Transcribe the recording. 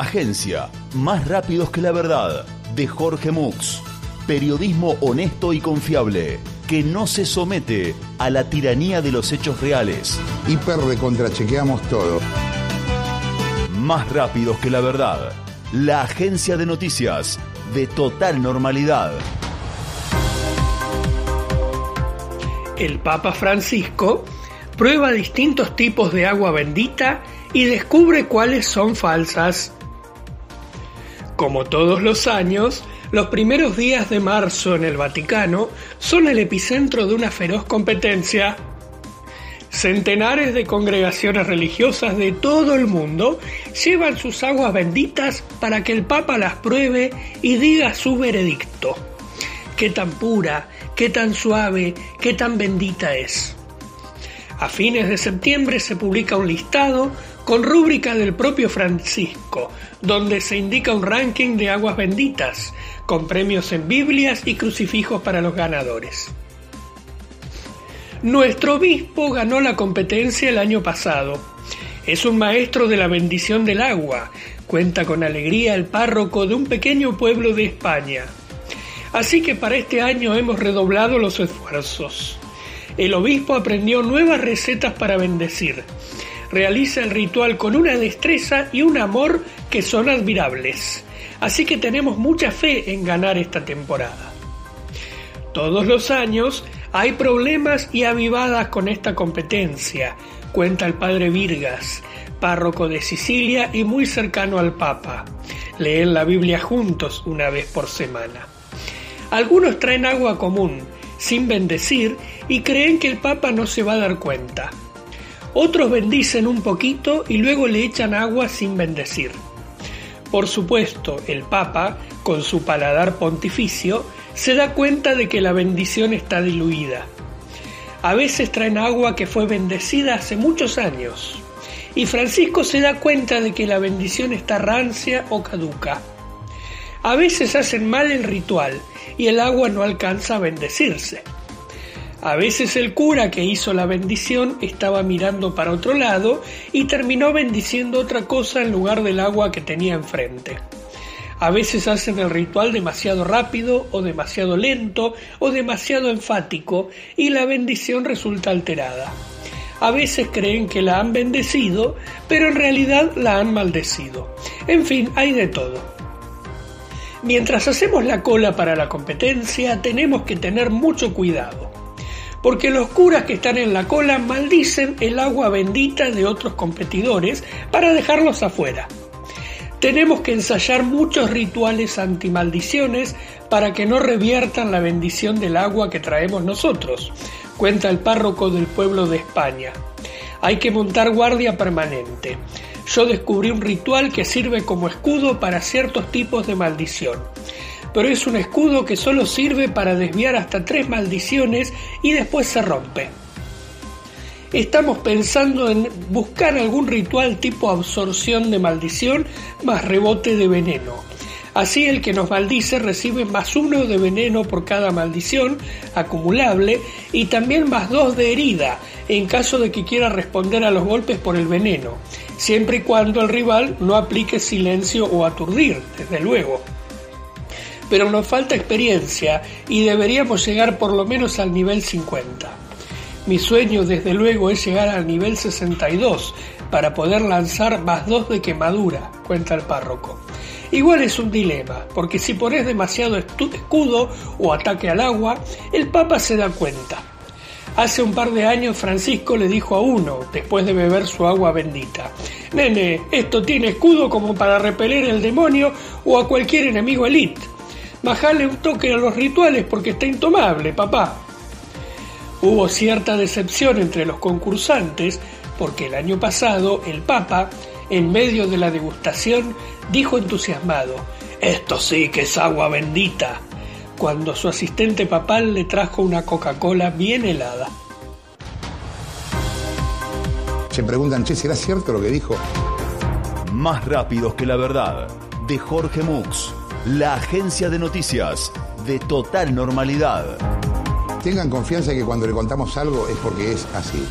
agencia, más rápidos que la verdad, de Jorge Mux. Periodismo honesto y confiable, que no se somete a la tiranía de los hechos reales. Hiper recontrachequeamos todo. Más rápidos que la verdad, la agencia de noticias de total normalidad. El Papa Francisco prueba distintos tipos de agua bendita y descubre cuáles son falsas. Como todos los años, los primeros días de marzo en el Vaticano son el epicentro de una feroz competencia. Centenares de congregaciones religiosas de todo el mundo llevan sus aguas benditas para que el Papa las pruebe y diga su veredicto. Qué tan pura, qué tan suave, qué tan bendita es. A fines de septiembre se publica un listado con rúbrica del propio Francisco, donde se indica un ranking de aguas benditas, con premios en Biblias y crucifijos para los ganadores. Nuestro obispo ganó la competencia el año pasado. Es un maestro de la bendición del agua. Cuenta con alegría el párroco de un pequeño pueblo de España. Así que para este año hemos redoblado los esfuerzos. El obispo aprendió nuevas recetas para bendecir. Realiza el ritual con una destreza y un amor que son admirables. Así que tenemos mucha fe en ganar esta temporada. Todos los años hay problemas y avivadas con esta competencia, cuenta el padre Virgas, párroco de Sicilia y muy cercano al Papa. Leen la Biblia juntos una vez por semana. Algunos traen agua común, sin bendecir, y creen que el Papa no se va a dar cuenta. Otros bendicen un poquito y luego le echan agua sin bendecir. Por supuesto, el Papa, con su paladar pontificio, se da cuenta de que la bendición está diluida. A veces traen agua que fue bendecida hace muchos años, y Francisco se da cuenta de que la bendición está rancia o caduca. A veces hacen mal el ritual y el agua no alcanza a bendecirse. A veces el cura que hizo la bendición estaba mirando para otro lado y terminó bendiciendo otra cosa en lugar del agua que tenía enfrente. A veces hacen el ritual demasiado rápido o demasiado lento o demasiado enfático y la bendición resulta alterada. A veces creen que la han bendecido, pero en realidad la han maldecido. En fin, hay de todo. Mientras hacemos la cola para la competencia, tenemos que tener mucho cuidado porque los curas que están en la cola maldicen el agua bendita de otros competidores para dejarlos afuera. Tenemos que ensayar muchos rituales antimaldiciones para que no reviertan la bendición del agua que traemos nosotros, cuenta el párroco del pueblo de España. Hay que montar guardia permanente. Yo descubrí un ritual que sirve como escudo para ciertos tipos de maldición pero es un escudo que solo sirve para desviar hasta tres maldiciones y después se rompe. Estamos pensando en buscar algún ritual tipo absorción de maldición más rebote de veneno. Así el que nos maldice recibe más uno de veneno por cada maldición acumulable y también más dos de herida en caso de que quiera responder a los golpes por el veneno, siempre y cuando el rival no aplique silencio o aturdir, desde luego pero nos falta experiencia y deberíamos llegar por lo menos al nivel 50. Mi sueño desde luego es llegar al nivel 62 para poder lanzar más dos de quemadura, cuenta el párroco. Igual es un dilema, porque si pones demasiado escudo o ataque al agua, el Papa se da cuenta. Hace un par de años Francisco le dijo a uno, después de beber su agua bendita, Nene, esto tiene escudo como para repeler el demonio o a cualquier enemigo elite. Bajale un toque a los rituales porque está intomable, papá. Hubo cierta decepción entre los concursantes porque el año pasado el Papa, en medio de la degustación, dijo entusiasmado, esto sí que es agua bendita, cuando su asistente papal le trajo una Coca-Cola bien helada. Se preguntan, che, ¿será cierto lo que dijo? Más rápidos que la verdad, de Jorge Mux la agencia de noticias de total normalidad. Tengan confianza que cuando le contamos algo es porque es así.